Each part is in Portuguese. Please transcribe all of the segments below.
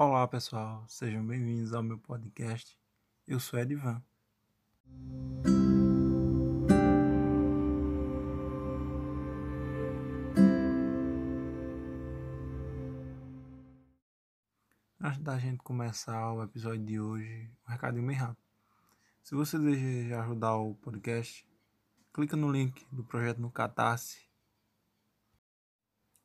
Olá pessoal, sejam bem-vindos ao meu podcast. Eu sou Edivan. Antes da gente começar o episódio de hoje, um recadinho bem rápido. Se você deseja ajudar o podcast, clica no link do projeto no Catarse.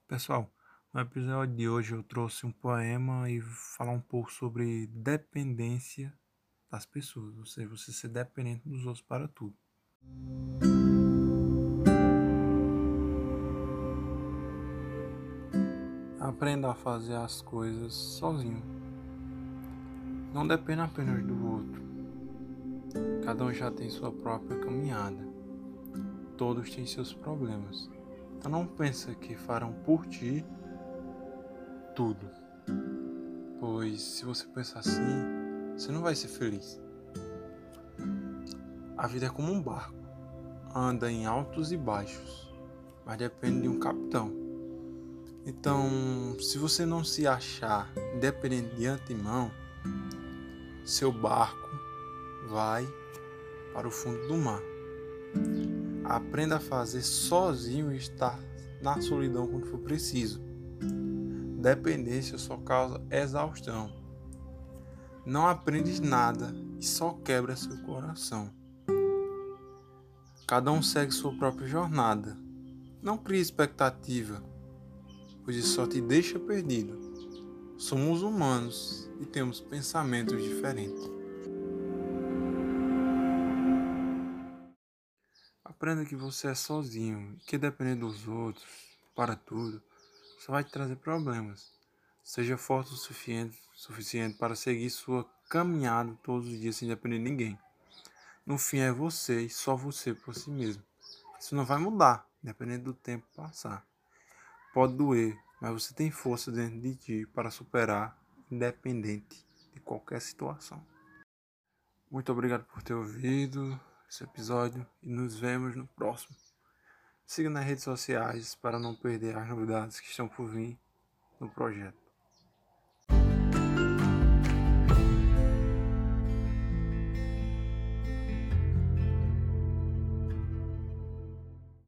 Pessoal, no episódio de hoje eu trouxe um poema e falar um pouco sobre dependência das pessoas, ou seja, você ser dependente dos outros para tudo. Aprenda a fazer as coisas sozinho. Não dependa apenas do outro. Cada um já tem sua própria caminhada. Todos têm seus problemas. Então não pensa que farão por ti tudo. Pois se você pensar assim, você não vai ser feliz. A vida é como um barco, anda em altos e baixos, mas depende de um capitão. Então, se você não se achar independente de antemão, seu barco vai para o fundo do mar. Aprenda a fazer sozinho e estar na solidão quando for preciso Dependência só causa exaustão. Não aprendes nada e só quebra seu coração. Cada um segue sua própria jornada. Não crie expectativa, pois isso só te deixa perdido. Somos humanos e temos pensamentos diferentes. Aprenda que você é sozinho e que depender dos outros para tudo só vai te trazer problemas. Seja forte o suficiente, suficiente para seguir sua caminhada todos os dias sem depender de ninguém. No fim é você e só você por si mesmo. Isso não vai mudar, dependendo do tempo passar. Pode doer, mas você tem força dentro de ti para superar, independente de qualquer situação. Muito obrigado por ter ouvido esse episódio e nos vemos no próximo. Siga nas redes sociais para não perder as novidades que estão por vir no projeto.